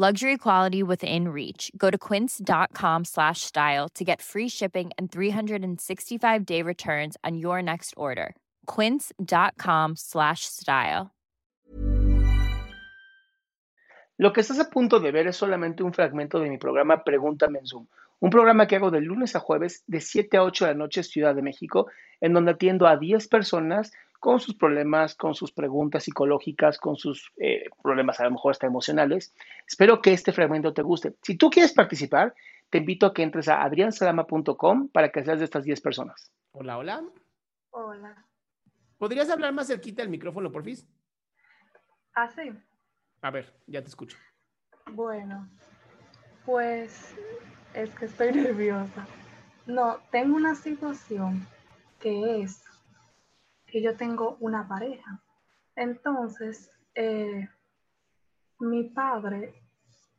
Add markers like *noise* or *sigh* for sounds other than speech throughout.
Luxury quality within reach. Go to quince.com slash style to get free shipping and 365 day returns on your next order. Quince.com slash style. Lo que estás a punto de ver es solamente un fragmento de mi programa Pregúntame en Zoom, un programa que hago de lunes a jueves de 7 a 8 de la noche Ciudad de México, en donde atiendo a 10 personas con sus problemas, con sus preguntas psicológicas, con sus eh, problemas a lo mejor hasta emocionales. Espero que este fragmento te guste. Si tú quieres participar, te invito a que entres a adriansalama.com para que seas de estas 10 personas. Hola, hola. Hola. ¿Podrías hablar más cerquita del micrófono, porfis? Ah, sí. A ver, ya te escucho. Bueno, pues es que estoy *laughs* nerviosa. No, tengo una situación que es que yo tengo una pareja. Entonces, eh, mi padre,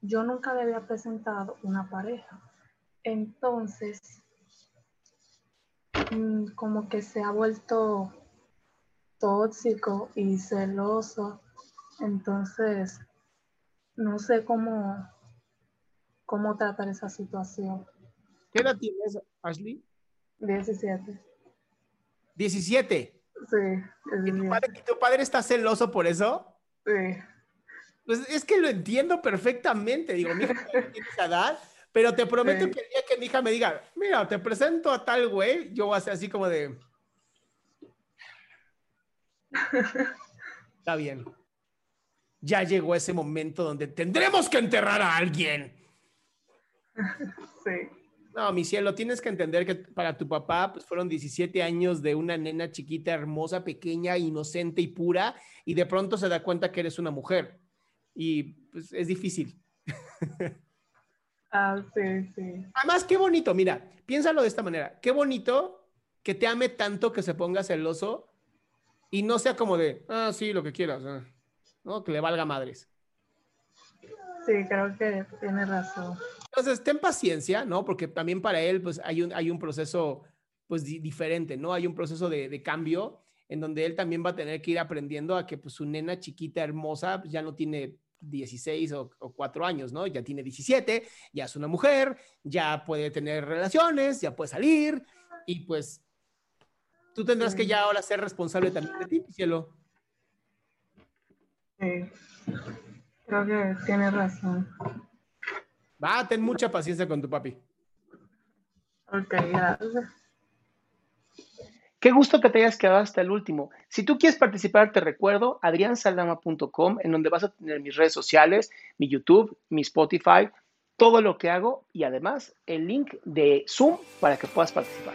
yo nunca le había presentado una pareja. Entonces, mm, como que se ha vuelto tóxico y celoso. Entonces, no sé cómo, cómo tratar esa situación. ¿Qué edad tienes, Ashley? 17. 17. Sí. ¿Y tu, padre, tu padre está celoso por eso? Sí. Pues es que lo entiendo perfectamente. Digo, mi hija tiene esa edad, pero te prometo Sí. que el día que mi hija me diga, mira, te presento a tal güey, yo voy a ser así como de. *laughs* Está bien. Ya llegó ese momento donde tendremos que enterrar a alguien. Sí. No, mi cielo, tienes que entender que para tu papá pues, fueron 17 años de una nena chiquita, hermosa, pequeña, inocente y pura, y de pronto se da cuenta que eres una mujer. Y pues es difícil. *laughs* Ah, sí, sí. Además, qué bonito, mira, piénsalo de esta manera. Qué bonito que te ame tanto que se ponga celoso y no sea como de, ah, sí, lo que quieras, ah", ¿no? Que le valga madres. Sí, creo que tiene razón. Entonces, ten paciencia, ¿no? Porque también para él, pues, hay un, hay un proceso, pues, di- diferente, ¿no? Hay un proceso de, de cambio en donde él también va a tener que ir aprendiendo a que, pues, su nena chiquita, hermosa, pues, ya no tiene 16 o, o 4 años, ¿no? Ya tiene 17, ya es una mujer, ya puede tener relaciones, ya puede salir y, pues, tú tendrás que ya ahora ser responsable también de ti, cielo. Sí. Creo que tiene razón. Va, ten mucha paciencia con tu papi. Ok, gracias. Qué gusto que te hayas quedado hasta el último. Si tú quieres participar, te recuerdo adriansaldama.com, en donde vas a tener mis redes sociales, mi YouTube, mi Spotify, todo lo que hago y además el link de Zoom para que puedas participar.